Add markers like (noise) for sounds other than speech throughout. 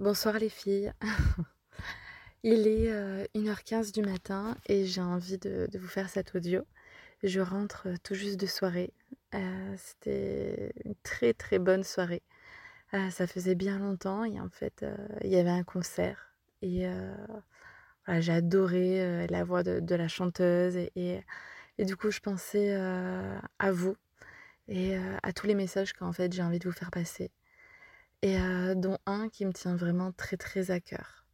Bonsoir les filles. (laughs) Il est 1h15 euh, du matin et j'ai envie de, vous faire cet audio. Je rentre euh, tout juste de soirée. Euh, c'était une très très bonne soirée. ça faisait bien longtemps et en fait il y avait un concert et j'ai adoré la voix de, la chanteuse et, du coup je pensais à vous et à tous les messages qu'en fait j'ai envie de vous faire passer et dont un qui me tient vraiment très très à cœur.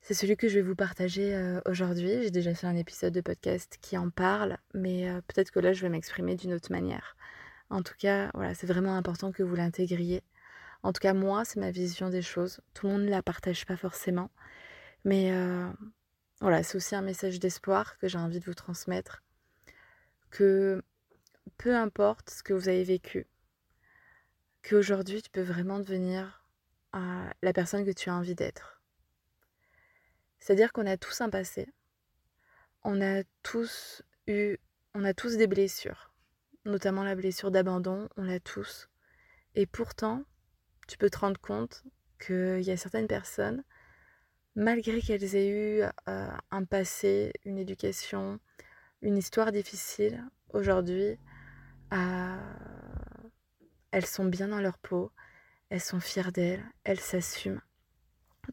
C'est celui que je vais vous partager aujourd'hui. J'ai déjà fait un épisode de podcast qui en parle, mais peut-être que là je vais m'exprimer d'une autre manière. En tout cas, voilà, c'est vraiment important que vous l'intégriez. En tout cas, moi, c'est ma vision des choses. Tout le monde ne la partage pas forcément. Mais voilà, c'est aussi un message d'espoir que j'ai envie de vous transmettre. Que peu importe ce que vous avez vécu, qu'aujourd'hui tu peux vraiment devenir euh, la personne que tu as envie d'être. C'est-à-dire qu'on a tous un passé, on a tous eu, on a tous des blessures, notamment la blessure d'abandon, on l'a tous. Et pourtant, tu peux te rendre compte qu'il y a certaines personnes, malgré qu'elles aient eu euh, un passé, une éducation, une histoire difficile, aujourd'hui, euh, elles sont bien dans leur peau, elles sont fières d'elles, elles s'assument.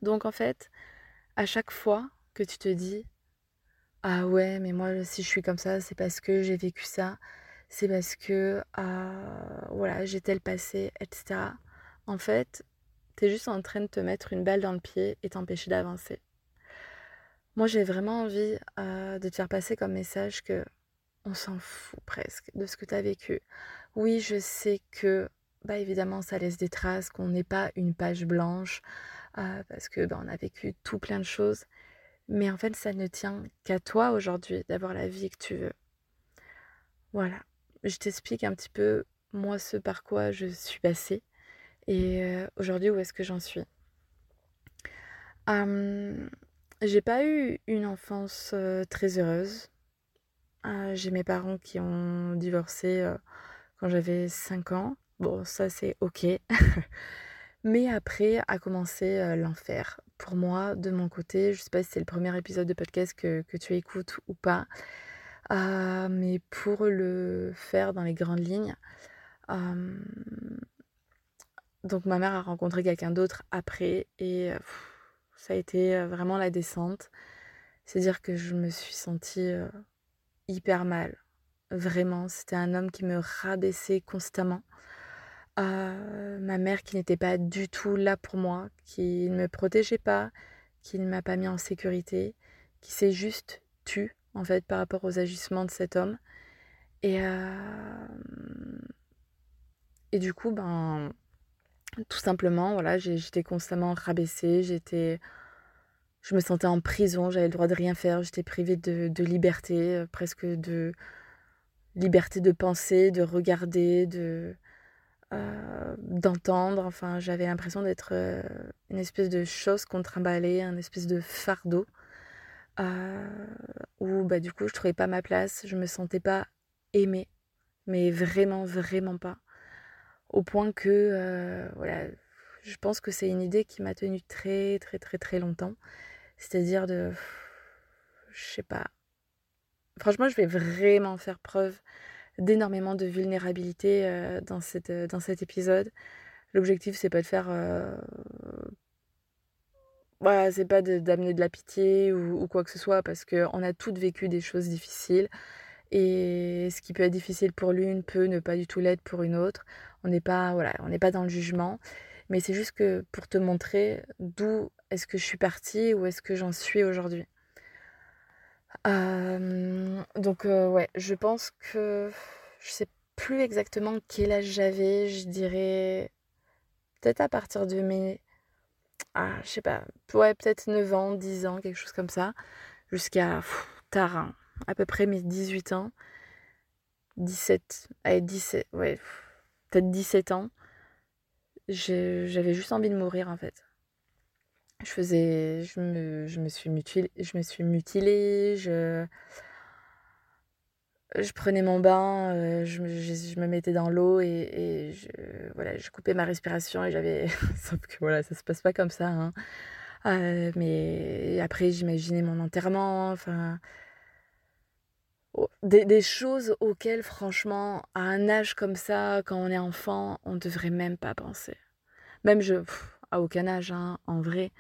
Donc en fait, à chaque fois que tu te dis ah ouais, mais moi si je suis comme ça, c'est parce que j'ai vécu ça, c'est parce que ah, voilà, j'ai tel passé, etc. En fait, tu es juste en train de te mettre une balle dans le pied et t'empêcher d'avancer. Moi, j'ai vraiment envie euh, de te faire passer comme message que on s'en fout presque de ce que tu as vécu. Oui, je sais que, bah évidemment, ça laisse des traces, qu'on n'est pas une page blanche, euh, parce que bah, on a vécu tout plein de choses. Mais en fait, ça ne tient qu'à toi aujourd'hui d'avoir la vie que tu veux. Voilà. Je t'explique un petit peu, moi, ce par quoi je suis passée et euh, aujourd'hui, où est-ce que j'en suis. j'ai pas eu une enfance euh, très heureuse. j'ai mes parents qui ont divorcé quand j'avais 5 ans. Bon, ça c'est ok. (laughs) Mais après a commencé euh, l'enfer. Pour moi, de mon côté, je sais pas si c'est le premier épisode de podcast que, tu écoutes ou pas. Euh, mais pour le faire dans les grandes lignes, euh, donc ma mère a rencontré quelqu'un d'autre après et ça a été vraiment la descente. C'est-à-dire que je me suis sentie hyper mal. Vraiment, c'était un homme qui me rabaissait constamment. Euh, ma mère qui n'était pas du tout là pour moi, qui ne me protégeait pas, qui ne m'a pas mis en sécurité, qui s'est juste tue en fait par rapport aux agissements de cet homme. Et, euh, et du coup, ben, tout simplement, voilà, j'étais constamment rabaissée, j'étais, je me sentais en prison, j'avais le droit de rien faire, j'étais privée de liberté, euh, presque de, liberté de penser, de regarder, de euh, d'entendre. Enfin, j'avais l'impression d'être euh, une espèce de chose qu'on trimballait, un espèce de fardeau. Euh, où bah, du coup, je trouvais pas ma place, je me sentais pas aimée, mais vraiment, vraiment pas. Au point que, voilà, je pense que c'est une idée qui m'a tenue très, très, très, très longtemps. C'est-à-dire de, je sais pas, franchement, je vais vraiment faire preuve d'énormément de vulnérabilité euh, dans, cette, euh, dans cet épisode. L'objectif, c'est pas de faire. Euh, voilà, c'est pas d'amener de, la pitié ou, quoi que ce soit, parce qu'on a toutes vécu des choses difficiles. Et ce qui peut être difficile pour l'une peut ne pas du tout l'être pour une autre. On n'est pas, voilà, pas dans le jugement. Mais c'est juste que pour te montrer d'où est-ce que je suis partie, où est-ce que j'en suis aujourd'hui donc ouais, je pense que je sais plus exactement quel âge j'avais, je dirais peut-être à partir de mes ah, je sais pas, ouais, peut-être 9 ans, 10 ans, quelque chose comme ça, jusqu'à tard, hein, à peu près mes 18 ans, 17, allez, 17, ouais, peut-être 17 ans, j'avais juste envie de mourir en fait. Je faisais, je me, je me suis mutilée, je me suis mutilée, je, je prenais mon bain, euh, je, me, je, me mettais dans l'eau et, je, voilà, je coupais ma respiration et j'avais. (laughs) Sauf que voilà, ça se passe pas comme ça. Hein. Euh, mais après, j'imaginais mon enterrement, enfin. Des, des, choses auxquelles, franchement, à un âge comme ça, quand on est enfant, on devrait même pas penser. Même je. À aucun âge, hein, en vrai,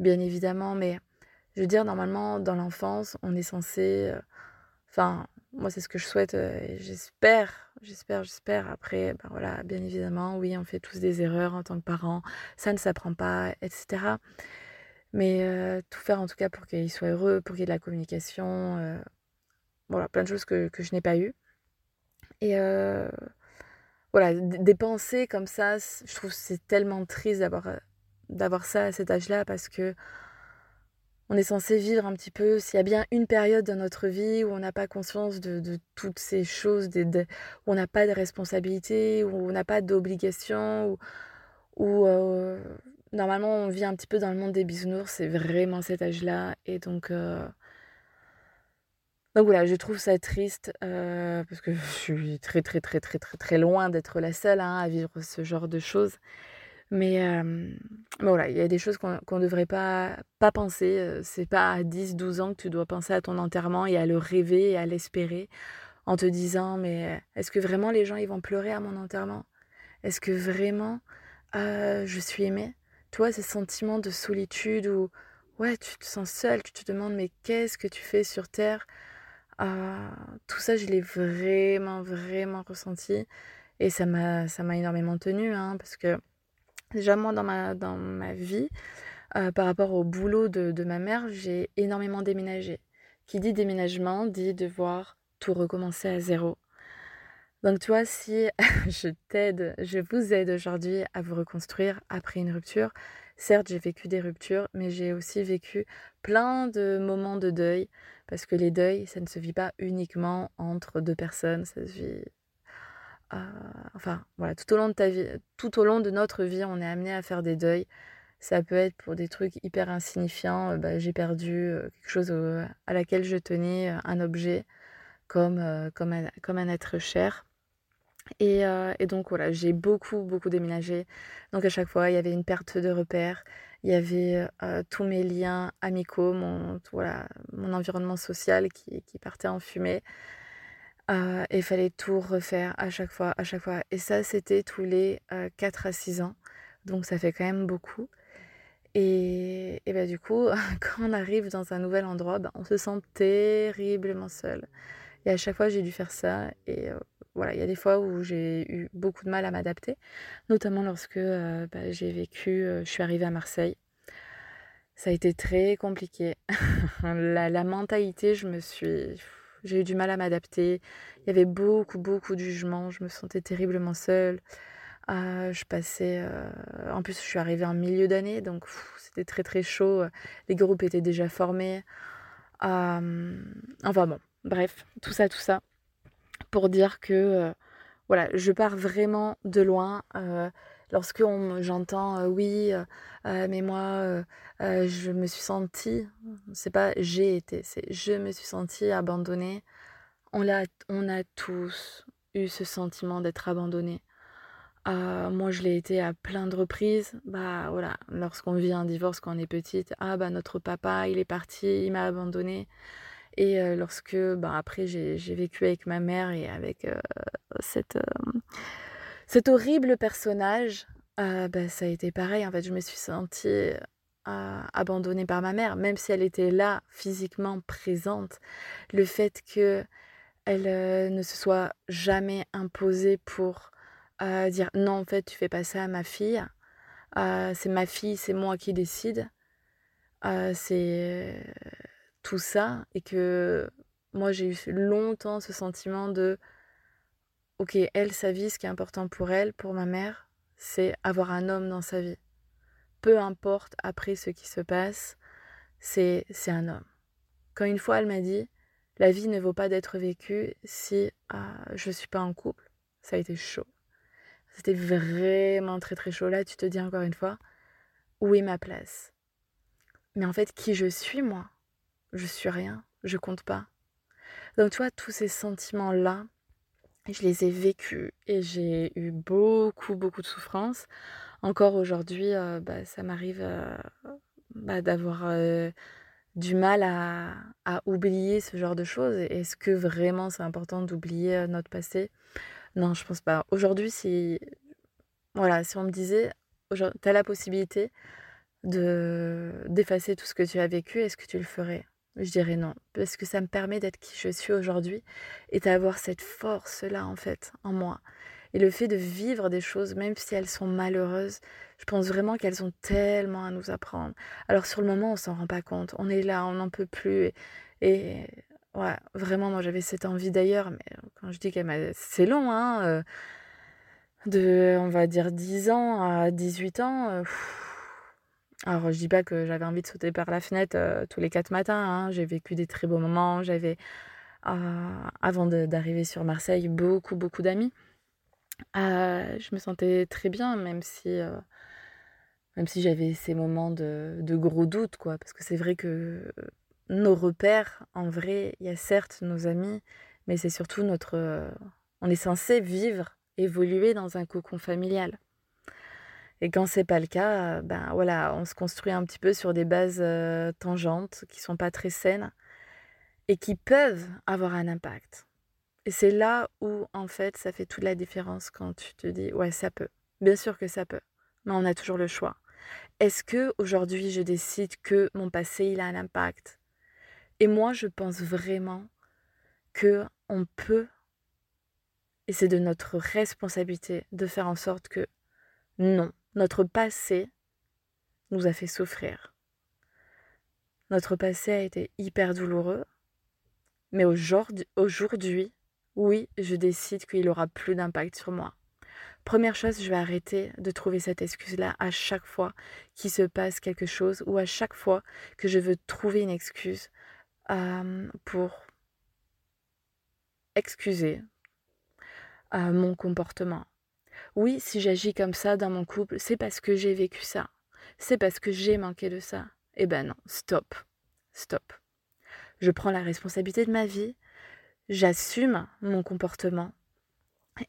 bien évidemment, mais je veux dire, normalement, dans l'enfance, on est censé. Euh, enfin, moi, c'est ce que je souhaite et j'espère, j'espère, j'espère. Après, ben voilà, bien évidemment, oui, on fait tous des erreurs en tant que parents, ça ne s'apprend pas, etc. Mais tout faire en tout cas pour qu'il soit heureux, pour qu'il y ait de la communication, voilà, plein de choses que, que je n'ai pas eues. Et voilà, des pensées comme ça, je trouve c'est tellement triste d'avoir d'avoir ça à cet âge-là parce que on est censé vivre un petit peu, s'il y a bien une période dans notre vie où on n'a pas conscience de, toutes ces choses, où on n'a pas de responsabilité, où on n'a pas d'obligation, où, euh, normalement on vit un petit peu dans le monde des bisounours, c'est vraiment cet âge-là. Et donc, euh, donc voilà, je trouve ça triste euh, parce que je suis très très très très très très loin d'être la seule hein, à vivre ce genre de choses. Mais, voilà, il y a des choses qu'on ne devrait pas, pas penser. C'est pas à 10, 12 ans que tu dois penser à ton enterrement et à le rêver et à l'espérer en te disant mais est-ce que vraiment les gens ils vont pleurer à mon enterrement? Est-ce que vraiment je suis aimée? Tu vois, ce sentiment de solitude où ouais, tu te sens seule, tu te demandes mais qu'est-ce que tu fais sur Terre? Tout ça, je l'ai vraiment, vraiment ressenti. Et ça m'a énormément tenu, hein, parce que Déjà, moi, dans ma, dans ma vie, euh, par rapport au boulot de, de ma mère, j'ai énormément déménagé. Qui dit déménagement dit devoir tout recommencer à zéro. Donc, tu vois, si (laughs) je t'aide, je vous aide aujourd'hui à vous reconstruire après une rupture, certes, j'ai vécu des ruptures, mais j'ai aussi vécu plein de moments de deuil, parce que les deuils, ça ne se vit pas uniquement entre deux personnes, ça se vit enfin voilà, tout au long de ta vie, tout au long de notre vie, on est amené à faire des deuils. Ça peut être pour des trucs hyper insignifiants. Euh, bah, j'ai perdu euh, quelque chose à laquelle je tenais, euh, un objet, comme, comme, un, comme un être cher. Et, et donc voilà, j'ai beaucoup, beaucoup déménagé. Donc à chaque fois, il y avait une perte de repères. Il y avait tous mes liens amicaux, mon, voilà, mon environnement social qui, qui partait en fumée et il fallait tout refaire à chaque fois, à chaque fois. Et ça, c'était tous les 4 à 6 ans. Donc ça fait quand même beaucoup. Et, et bah, du coup, (laughs) quand on arrive dans un nouvel endroit, bah, on se sent terriblement seul. Et à chaque fois, j'ai dû faire ça. Et voilà, il y a des fois où j'ai eu beaucoup de mal à m'adapter, notamment lorsque bah, j'ai vécu, je suis arrivée à Marseille. Ça a été très compliqué. (laughs) la, la mentalité, je me suis j'ai eu du mal à m'adapter. Il y avait beaucoup, beaucoup de jugements. Je me sentais terriblement seule. Euh, je passais. Euh, en plus, je suis arrivée en milieu d'année, donc c'était très, très chaud. Les groupes étaient déjà formés. Euh, enfin bon, bref, tout ça, tout ça. Pour dire que. voilà, je pars vraiment de loin lorsque j'entends oui, mais moi je me suis sentie, c'est pas j'ai été, c'est je me suis sentie abandonnée. On, a, tous eu ce sentiment d'être abandonné. moi, je l'ai été à plein de reprises. Bah voilà, lorsqu'on vit un divorce quand on est petite, ah bah notre papa, il est parti, il m'a abandonné. Et lorsque, bah après, j'ai vécu avec ma mère et avec cette cet horrible personnage, euh, bah, ça a été pareil. En fait, je me suis sentie euh, abandonnée par ma mère, même si elle était là, physiquement présente. Le fait que elle euh, ne se soit jamais imposée pour dire non, en fait, tu fais pas ça à ma fille. c'est ma fille, c'est moi qui décide. c'est tout ça et que moi j'ai eu longtemps ce sentiment de ok, elle, sa vie, ce qui est important pour elle, pour ma mère, c'est avoir un homme dans sa vie. Peu importe après ce qui se passe, c'est un homme. Quand une fois elle m'a dit, la vie ne vaut pas d'être vécue si ah, je ne suis pas en couple, ça a été chaud. C'était vraiment très très chaud. Là, tu te dis encore une fois, où est ma place? Mais en fait, qui je suis, moi? Je suis rien, je compte pas. Donc, tu vois, tous ces sentiments-là, je les ai vécus et j'ai eu beaucoup, beaucoup de souffrance. Encore aujourd'hui, euh, bah, ça m'arrive euh, bah, d'avoir euh, du mal à, oublier ce genre de choses. Est-ce que vraiment c'est important d'oublier notre passé? Non, je pense pas. Aujourd'hui, si, on me disait, tu as la possibilité de d'effacer tout ce que tu as vécu, est-ce que tu le ferais? Je dirais non, parce que ça me permet d'être qui je suis aujourd'hui et d'avoir cette force-là, en fait, en moi. Et le fait de vivre des choses, même si elles sont malheureuses, je pense vraiment qu'elles ont tellement à nous apprendre. Alors sur le moment, on s'en rend pas compte. On est là, on n'en peut plus. Et, ouais, vraiment, moi j'avais cette envie d'ailleurs, mais quand je dis qu'elle. C'est long, hein euh, De, on va dire, 10 ans à 18 ans. Euh, alors je dis pas que j'avais envie de sauter par la fenêtre euh, tous les quatre matins. Hein. J'ai vécu des très beaux moments. J'avais, avant d'arriver sur Marseille, beaucoup, beaucoup d'amis. Euh, je me sentais très bien, même si, euh, même si j'avais ces moments de, de gros doutes, quoi. Parce que c'est vrai que nos repères, en vrai, il y a certes nos amis, mais c'est surtout notre. On est censé vivre, évoluer dans un cocon familial. Et quand c'est pas le cas, ben voilà, on se construit un petit peu sur des bases tangentes qui sont pas très saines et qui peuvent avoir un impact. Et c'est là où, en fait, ça fait toute la différence quand tu te dis, ouais, ça peut. Bien sûr que ça peut, mais on a toujours le choix. Est-ce que aujourd'hui je décide que mon passé il a un impact? Et moi, je pense vraiment que on peut, et c'est de notre responsabilité de faire en sorte que non, notre passé nous a fait souffrir. Notre passé a été hyper douloureux, mais aujourd'hui, oui, je décide qu'il aura plus d'impact sur moi. Première chose, je vais arrêter de trouver cette excuse-là à chaque fois qu'il se passe quelque chose ou à chaque fois que je veux trouver une excuse pour excuser mon comportement. Oui, si j'agis comme ça dans mon couple, c'est parce que j'ai vécu ça. C'est parce que j'ai manqué de ça. Eh ben non, stop. Stop. Je prends la responsabilité de ma vie, j'assume mon comportement.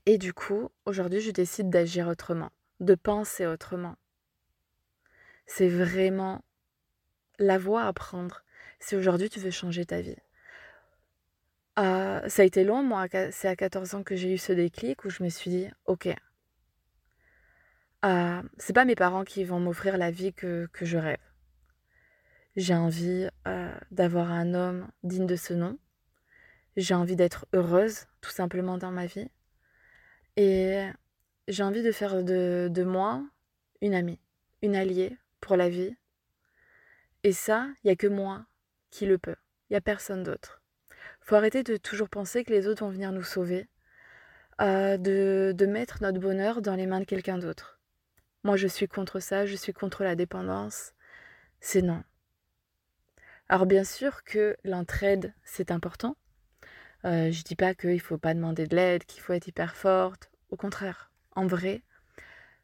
Et du coup, aujourd'hui, je décide d'agir autrement, de penser autrement. C'est vraiment la voie à prendre si aujourd'hui tu veux changer ta vie. Euh, ça a été long, moi, c'est à 14 ans que j'ai eu ce déclic où je me suis dit, ok, euh, c'est pas mes parents qui vont m'offrir la vie que, je rêve. J'ai envie euh, d'avoir un homme digne de ce nom, j'ai envie d'être heureuse, tout simplement, dans ma vie. Et j'ai envie de faire de, de moi une amie, une alliée pour la vie. Et ça, il n'y a que moi qui le peut. Il n'y a personne d'autre. faut arrêter de toujours penser que les autres vont venir nous sauver, euh, de, de mettre notre bonheur dans les mains de quelqu'un d'autre. Moi, je suis contre ça, je suis contre la dépendance. C'est non. Alors bien sûr que l'entraide, c'est important, euh, je dis pas qu'il faut pas demander de l'aide, qu'il faut être hyper forte. Au contraire, en vrai,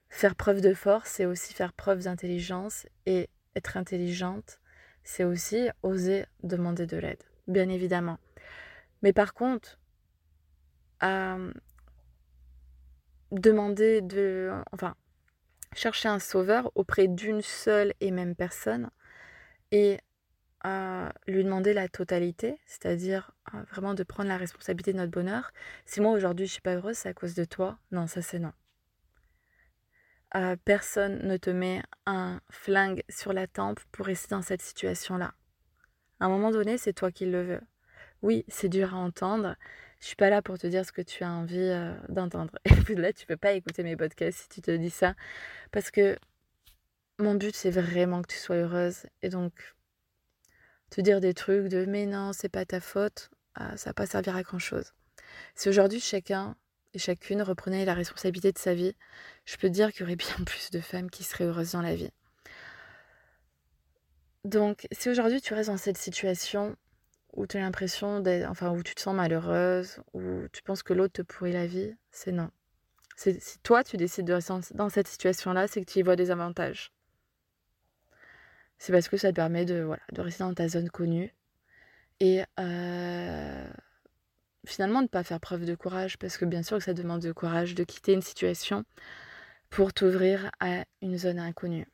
faire preuve de force, c'est aussi faire preuve d'intelligence. Et être intelligente, c'est aussi oser demander de l'aide, bien évidemment. Mais par contre, demander de. Enfin, chercher un sauveur auprès d'une seule et même personne et lui demander la totalité, c'est-à-dire vraiment de prendre la responsabilité de notre bonheur. Si moi aujourd'hui je suis pas heureuse, c'est à cause de toi. Non, ça c'est non. personne ne te met un flingue sur la tempe pour rester dans cette situation-là. À un moment donné, c'est toi qui le veux. Oui, c'est dur à entendre. Je suis pas là pour te dire ce que tu as envie d'entendre. (laughs) Et puis là, tu peux pas écouter mes podcasts si tu te dis ça, parce que mon but c'est vraiment que tu sois heureuse. Et donc, te dire des trucs de mais non, c'est pas ta faute, ah, ça va pas servir à grand chose. Si aujourd'hui chacun et chacune reprenait la responsabilité de sa vie, je peux te dire qu'il y aurait bien (laughs) plus de femmes qui seraient heureuses dans la vie. Donc, si aujourd'hui tu restes dans cette situation où tu as l'impression d'être, enfin, où tu te sens malheureuse, où tu penses que l'autre te pourrit la vie, c'est non. Si toi tu décides de rester dans cette situation-là, c'est que tu y vois des avantages. C'est parce que ça te permet de, voilà, de rester dans ta zone connue et euh, finalement de ne pas faire preuve de courage, parce que bien sûr que ça demande de courage de quitter une situation pour t'ouvrir à une zone inconnue.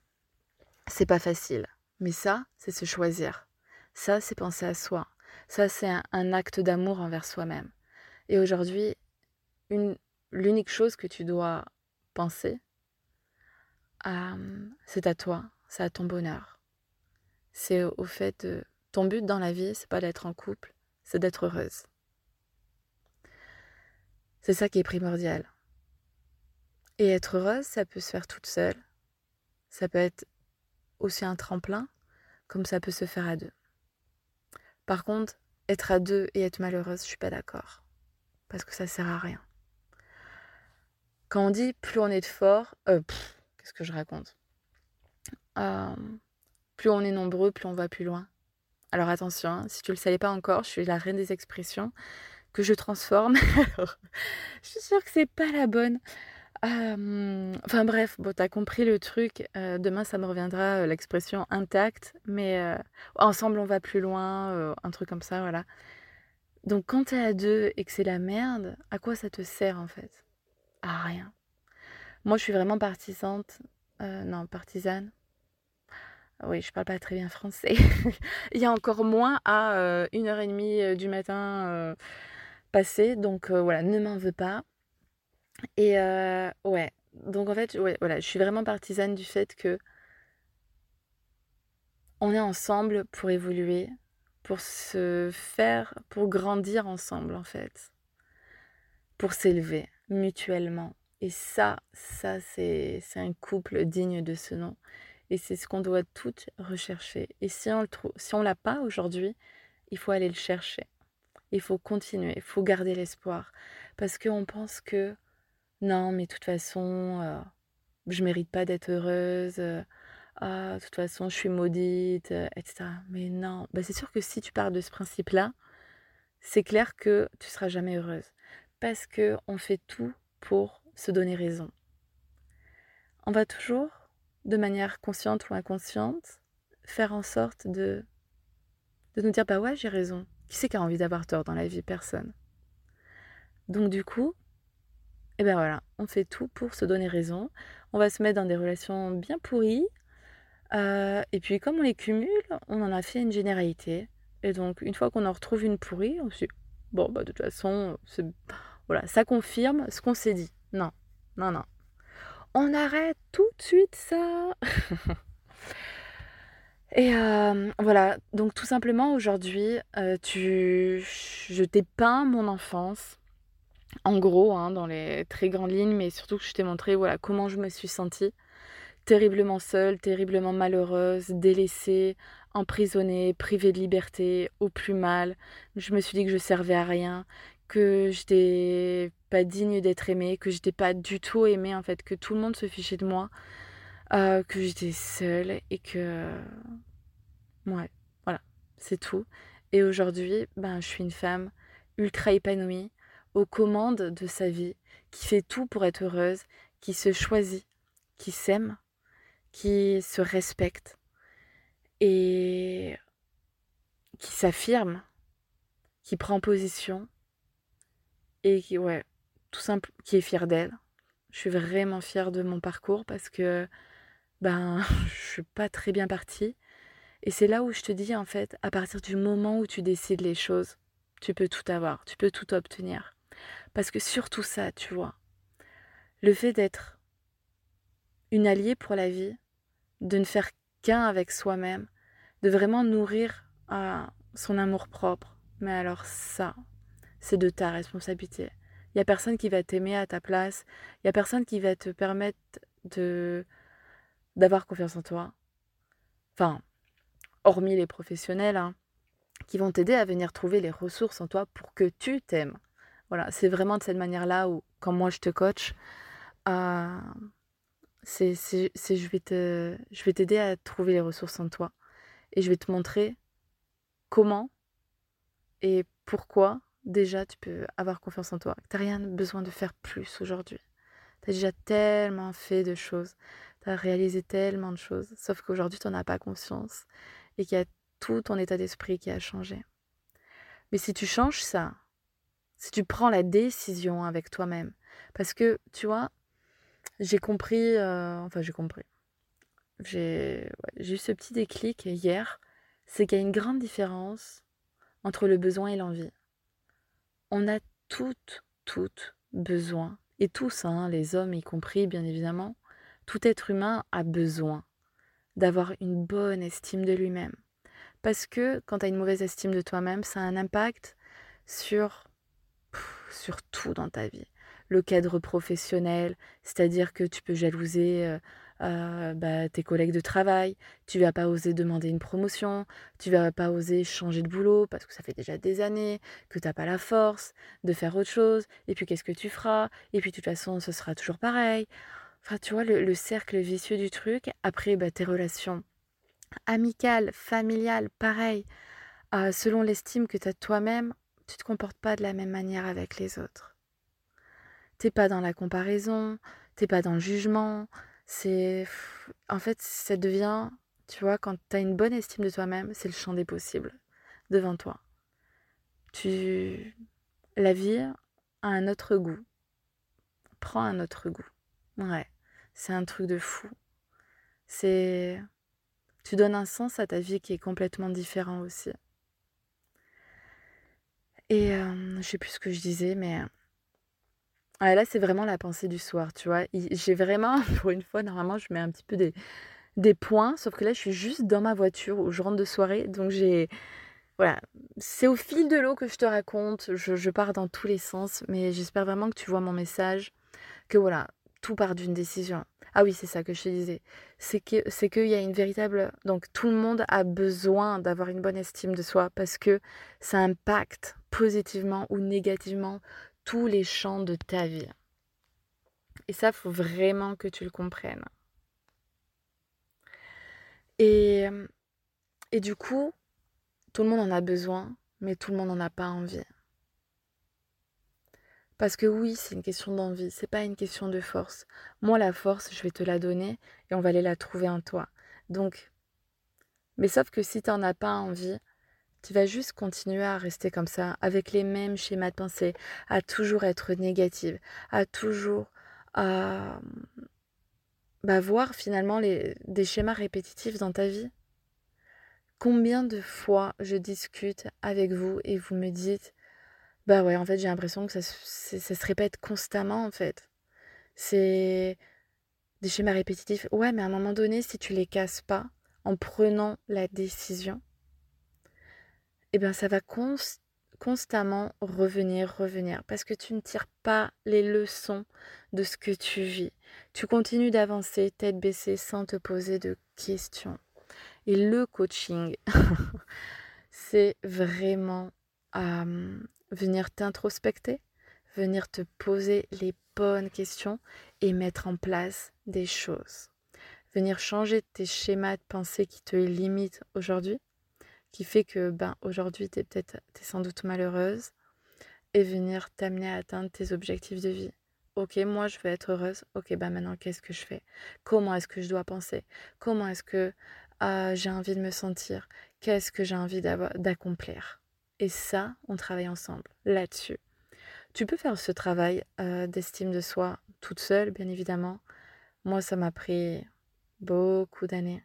C'est pas facile. Mais ça, c'est se choisir. Ça, c'est penser à soi. Ça, c'est un, acte d'amour envers soi-même. Et aujourd'hui, l'unique chose que tu dois penser, euh, c'est à toi, c'est à ton bonheur. C'est au fait de... Ton but dans la vie, c'est pas d'être en couple, c'est d'être heureuse. C'est ça qui est primordial. Et être heureuse, ça peut se faire toute seule. Ça peut être aussi un tremplin, comme ça peut se faire à deux. Par contre, être à deux et être malheureuse, je suis pas d'accord. Parce que ça sert à rien. Quand on dit plus on est de fort, euh, qu'est-ce que je raconte? Euh, Plus on est nombreux, plus on va plus loin. Alors attention, hein, si tu ne le savais pas encore, je suis la reine des expressions que je transforme. (laughs) je suis sûre que c'est pas la bonne enfin bref, bon, t'as compris le truc. demain, ça me reviendra l'expression intacte, mais ensemble, on va plus loin, un truc comme ça, voilà. Donc, quand t'es à deux et que c'est la merde, à quoi ça te sert en fait? À rien. Moi, je suis vraiment partisante. non, partisane. Oui, je parle pas très bien français. (laughs) Il y a encore moins à une heure et demie du matin passé, donc voilà, ne m'en veux pas. Et ouais, donc en fait, ouais, voilà, je suis vraiment partisane du fait que on est ensemble pour évoluer, pour se faire, pour grandir ensemble en fait, pour s'élever mutuellement. Et ça, ça c'est un couple digne de ce nom. Et c'est ce qu'on doit toutes rechercher. Et si on le trouve, si on l'a pas aujourd'hui, il faut aller le chercher. Il faut continuer, il faut garder l'espoir. Parce qu'on pense que non, mais de toute façon, euh, je mérite pas d'être heureuse. Euh, ah, de toute façon, je suis maudite, euh, etc. Mais non, bah, c'est sûr que si tu pars de ce principe-là, c'est clair que tu seras jamais heureuse. Parce que on fait tout pour se donner raison. On va toujours, de manière consciente ou inconsciente, faire en sorte de, de nous dire bah ouais, j'ai raison. Qui c'est qui a envie d'avoir tort dans la vie? Personne. Donc du coup, et bien voilà, on fait tout pour se donner raison. On va se mettre dans des relations bien pourries. Euh, et puis comme on les cumule, on en a fait une généralité. Et donc une fois qu'on en retrouve une pourrie, on se dit, bon, bah, de toute façon, voilà, ça confirme ce qu'on s'est dit. Non, non, non. On arrête tout de suite ça. (laughs) Et euh, voilà, donc tout simplement aujourd'hui, euh, je t'ai peint mon enfance en gros, hein, dans les très grandes lignes, mais surtout que je t'ai montré voilà, comment je me suis sentie. Terriblement seule, terriblement malheureuse, délaissée, emprisonnée, privée de liberté, au plus mal. Je me suis dit que je servais à rien, que j'étais pas digne d'être aimée, que j'étais pas du tout aimée en fait, que tout le monde se fichait de moi, euh, que j'étais seule et que. Ouais, voilà, c'est tout. Et aujourd'hui, ben, je suis une femme ultra épanouie, aux commandes de sa vie, qui fait tout pour être heureuse, qui se choisit, qui s'aime, qui se respecte et qui s'affirme, qui prend position et qui, ouais, tout simple, qui est fière d'elle. Je suis vraiment fière de mon parcours parce que ben, (laughs) je suis pas très bien partie. Et c'est là où je te dis, en fait, à partir du moment où tu décides les choses, tu peux tout avoir, tu peux tout obtenir. Parce que surtout ça, tu vois, le fait d'être une alliée pour la vie, de ne faire qu'un avec soi-même, de vraiment nourrir son amour propre. Mais alors ça, c'est de ta responsabilité. Il n'y a personne qui va t'aimer à ta place. Il n'y a personne qui va te permettre de d'avoir confiance en toi. Enfin, hormis les professionnels, hein, qui vont t'aider à venir trouver les ressources en toi pour que tu t'aimes. Voilà, c'est vraiment de cette manière-là où, quand moi je te coach, euh, c'est, je vais te, je vais t'aider à trouver les ressources en toi et je vais te montrer comment et pourquoi déjà tu peux avoir confiance en toi. Tu n'as rien besoin de faire plus aujourd'hui. Tu as déjà tellement fait de choses, tu as réalisé tellement de choses, sauf qu'aujourd'hui tu n'en as pas conscience et qu'il y a tout ton état d'esprit qui a changé. Mais si tu changes ça, si tu prends la décision avec toi-même, parce que tu vois, j'ai compris, euh, enfin j'ai compris, j'ai eu ce petit déclic hier, c'est qu'il y a une grande différence entre le besoin et l'envie. On a toutes, toutes besoin, et tous, hein, les hommes y compris bien évidemment, tout être humain a besoin d'avoir une bonne estime de lui-même. Parce que quand tu as une mauvaise estime de toi-même, ça a un impact sur, sur tout dans ta vie. Le cadre professionnel, c'est-à-dire que tu peux jalouser euh, euh, bah, tes collègues de travail, tu vas pas oser demander une promotion, tu vas pas oser changer de boulot parce que ça fait déjà des années que tu n'as pas la force de faire autre chose, et puis qu'est-ce que tu feras, et puis de toute façon ce sera toujours pareil. Enfin, tu vois, le, le cercle vicieux du truc. Après, bah, tes relations amicales, familiales, pareil. Euh, selon l'estime que tu as de toi-même, tu te comportes pas de la même manière avec les autres. T'es pas dans la comparaison, t'es pas dans le jugement. C'est. En fait, ça devient. Tu vois, quand tu as une bonne estime de toi-même, c'est le champ des possibles devant toi. Tu. La vie a un autre goût. Prends un autre goût. Ouais, c'est un truc de fou. C'est. Tu donnes un sens à ta vie qui est complètement différent aussi. Et euh, je sais plus ce que je disais, mais ouais, là, c'est vraiment la pensée du soir, tu vois. J'ai vraiment, (laughs) pour une fois, normalement, je mets un petit peu des, des points, sauf que là, je suis juste dans ma voiture où je rentre de soirée, donc j'ai. Voilà, c'est au fil de l'eau que je te raconte, je, je pars dans tous les sens, mais j'espère vraiment que tu vois mon message que voilà, tout part d'une décision. Ah oui, c'est ça que je te disais. C'est qu'il y a une véritable donc tout le monde a besoin d'avoir une bonne estime de soi parce que ça impacte positivement ou négativement tous les champs de ta vie. Et ça, faut vraiment que tu le comprennes. Et et du coup, tout le monde en a besoin, mais tout le monde n'en a pas envie. Parce que oui, c'est une question d'envie, c'est pas une question de force. Moi, la force, je vais te la donner et on va aller la trouver en toi. Donc, mais sauf que si t'en as pas envie, tu vas juste continuer à rester comme ça, avec les mêmes schémas de pensée, à toujours être négative, à toujours bah, voir finalement les, des schémas répétitifs dans ta vie. Combien de fois je discute avec vous et vous me dites bah ouais, en fait, j'ai l'impression que ça, ça se répète constamment, en fait. C'est des schémas répétitifs. Ouais, mais à un moment donné, si tu les casses pas en prenant la décision, eh bien, ça va cons- constamment revenir, revenir, parce que tu ne tires pas les leçons de ce que tu vis. Tu continues d'avancer tête baissée sans te poser de questions. Et le coaching, (laughs) c'est vraiment venir t'introspecter, venir te poser les bonnes questions et mettre en place des choses. Venir changer tes schémas de pensée qui te limitent aujourd'hui, qui fait que ben aujourd'hui tu es peut-être sans doute malheureuse et venir t'amener à atteindre tes objectifs de vie. Ok, moi je veux être heureuse. Ok, ben maintenant qu'est-ce que je fais? Comment est-ce que je dois penser? Comment est-ce que ah, j'ai envie de me sentir? Qu'est-ce que j'ai envie d'accomplir? Et ça, on travaille ensemble là-dessus. Tu peux faire ce travail euh, d'estime de soi toute seule, bien évidemment. Moi, ça m'a pris beaucoup d'années.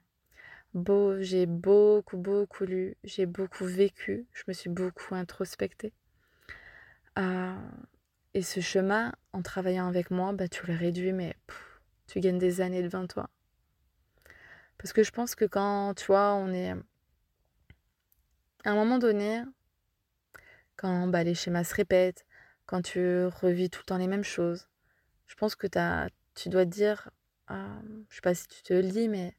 J'ai beaucoup, beaucoup lu, j'ai beaucoup vécu, je me suis beaucoup introspectée. Euh, et ce chemin, en travaillant avec moi, bah, tu le réduis, mais tu gagnes des années devant toi. Parce que je pense que quand, tu vois, on est... À un moment donné, quand bah, les schémas se répètent, quand tu revis tout le temps les mêmes choses, je pense que as, tu dois dire, ah, je sais pas si tu te le mais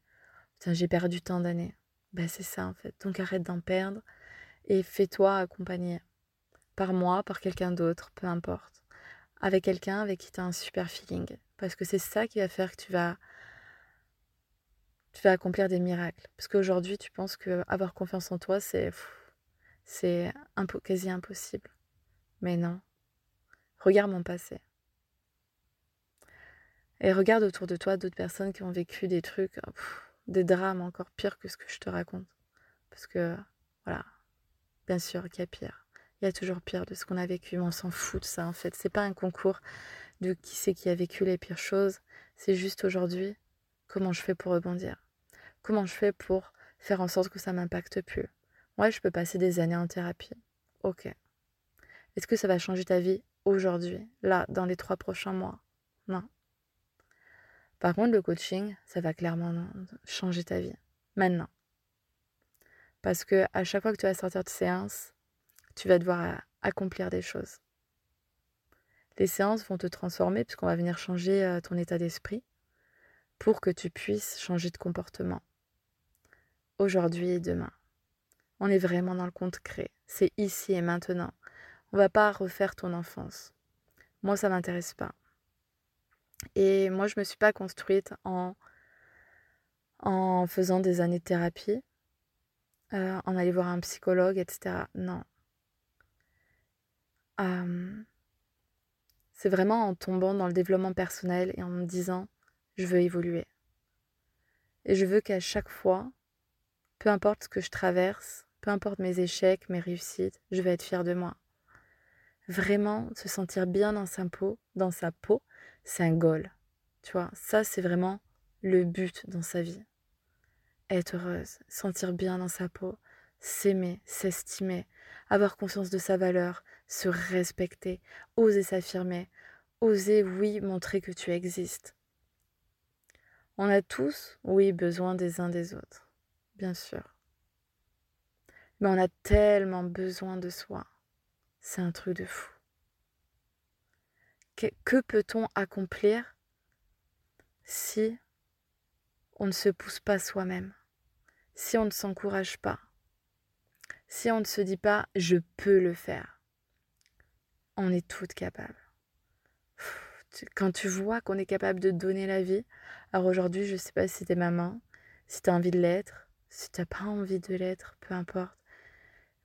j'ai perdu tant d'années. Bah, c'est ça en fait. Donc arrête d'en perdre et fais-toi accompagner. par moi, par quelqu'un d'autre, peu importe. Avec quelqu'un avec qui tu as un super feeling. Parce que c'est ça qui va faire que tu vas, tu vas accomplir des miracles. Parce qu'aujourd'hui, tu penses que avoir confiance en toi, c'est, c'est quasi impossible. Mais non. Regarde mon passé. Et regarde autour de toi d'autres personnes qui ont vécu des trucs, des drames encore pires que ce que je te raconte. Parce que, voilà, bien sûr qu'il y a pire. Il y a toujours pire de ce qu'on a vécu, mais on s'en fout de ça en fait. C'est pas un concours de qui c'est qui a vécu les pires choses. C'est juste aujourd'hui, comment je fais pour rebondir? Comment je fais pour faire en sorte que ça m'impacte plus? Ouais, je peux passer des années en thérapie. Ok. Est-ce que ça va changer ta vie aujourd'hui, là, dans les trois prochains mois? Non. Par contre, le coaching, ça va clairement changer ta vie. Maintenant. Parce que à chaque fois que tu vas sortir de séance, tu vas devoir accomplir des choses. Les séances vont te transformer puisqu'on va venir changer euh, ton état d'esprit pour que tu puisses changer de comportement. Aujourd'hui et demain. On est vraiment dans le concret. C'est ici et maintenant. On va pas refaire ton enfance. Moi, ça m'intéresse pas. Et moi, je me suis pas construite en, en faisant des années de thérapie, euh, en aller voir un psychologue, etc. Non. c'est vraiment en tombant dans le développement personnel et en me disant, je veux évoluer. Et je veux qu'à chaque fois, peu importe ce que je traverse, peu importe mes échecs, mes réussites, je vais être fière de moi. Vraiment, se sentir bien dans sa peau, dans sa peau, c'est un goal. Tu vois, ça c'est vraiment le but dans sa vie. Être heureuse, sentir bien dans sa peau, s'aimer, s'estimer, avoir conscience de sa valeur, se respecter, oser s'affirmer, oser, oui, montrer que tu existes. On a tous, oui, besoin des uns des autres, bien sûr. Mais on a tellement besoin de soi. C'est un truc de fou. Que, peut-on accomplir si on ne se pousse pas soi-même, si on ne s'encourage pas, si on ne se dit pas je peux le faire, on est toutes capables. Quand tu vois qu'on est capable de donner la vie, alors aujourd'hui, je ne sais pas si t'es maman, si tu as envie de l'être, si tu n'as pas envie de l'être, peu importe.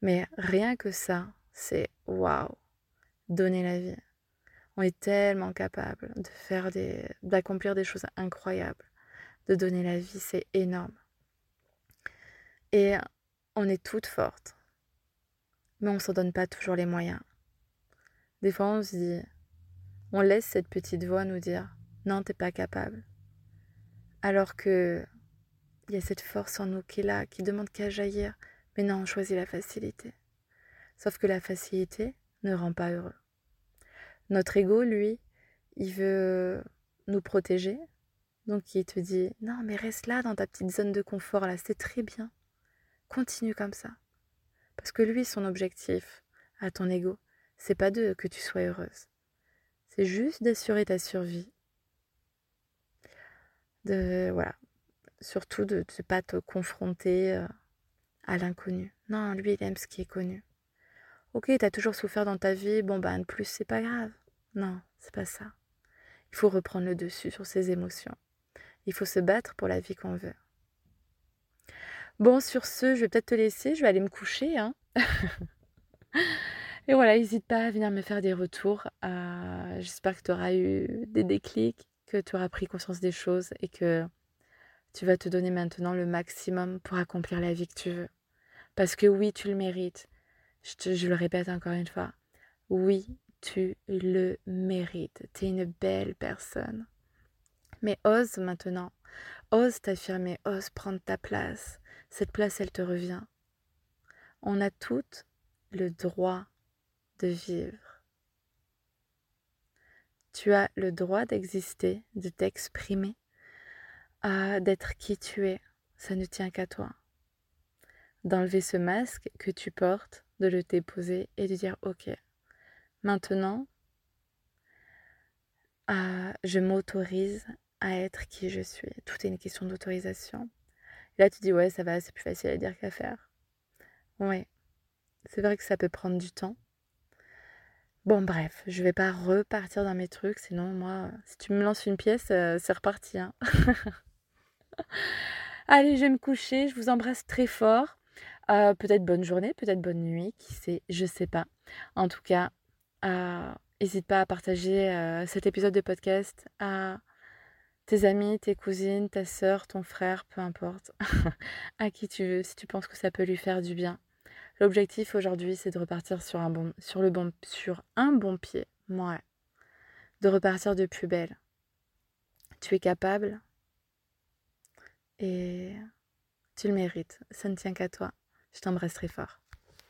Mais rien que ça, c'est waouh, donner la vie. On est tellement capable de faire des, d'accomplir des choses incroyables, de donner la vie, c'est énorme. Et on est toutes fortes, mais on s'en donne pas toujours les moyens. Des fois, on se dit, on laisse cette petite voix nous dire, non, t'es pas capable. Alors que il y a cette force en nous qui est là, qui demande qu'à jaillir. Mais non, on choisit la facilité. Sauf que la facilité ne rend pas heureux. Notre ego, lui, il veut nous protéger. Donc il te dit Non, mais reste là dans ta petite zone de confort, là, c'est très bien. Continue comme ça. Parce que lui, son objectif à ton ego, c'est pas de que tu sois heureuse. C'est juste d'assurer ta survie. De voilà. Surtout de ne pas te confronter euh, à l'inconnu. Non, lui, il aime ce qui est connu. Ok, t'as toujours souffert dans ta vie, bon ben de plus, c'est pas grave. Non, c'est pas ça. Il faut reprendre le dessus sur ses émotions. Il faut se battre pour la vie qu'on veut. Bon, sur ce, je vais peut-être te laisser, je vais aller me coucher. Hein (laughs) Et voilà, n'hésite pas à venir me faire des retours. J'espère que tu auras eu des déclics, que tu auras pris conscience des choses et que tu vas te donner maintenant le maximum pour accomplir la vie que tu veux. Parce que oui, tu le mérites. Je, le répète encore une fois. Oui, tu le mérites. Tu es une belle personne. Mais ose maintenant. Ose t'affirmer. Ose prendre ta place. Cette place, elle te revient. On a toutes le droit de vivre. Tu as le droit d'exister, de t'exprimer, d'être qui tu es. Ça ne tient qu'à toi. D'enlever ce masque que tu portes, de le déposer et de dire ok, Maintenant, euh, je m'autorise à être qui je suis. Tout est une question d'autorisation. Là, tu dis, ouais, ça va, c'est plus facile à dire qu'à faire. Ouais, c'est vrai que ça peut prendre du temps. Bon, bref, je vais pas repartir dans mes trucs, sinon, moi, si tu me lances une pièce, euh, c'est reparti. Hein. (laughs) Allez, je vais me coucher, je vous embrasse très fort. Euh, peut-être bonne journée, peut-être bonne nuit, qui sait, je sais pas. En tout cas, n'hésite pas à partager cet épisode de podcast à tes amis, tes cousines, ta soeur, ton frère, peu importe, (laughs) à qui tu veux, si tu penses que ça peut lui faire du bien. L'objectif aujourd'hui, c'est de repartir sur un bon, pied. De repartir de plus belle. Tu es capable et tu le mérites. Ça ne tient qu'à toi. Je t'embrasse très fort.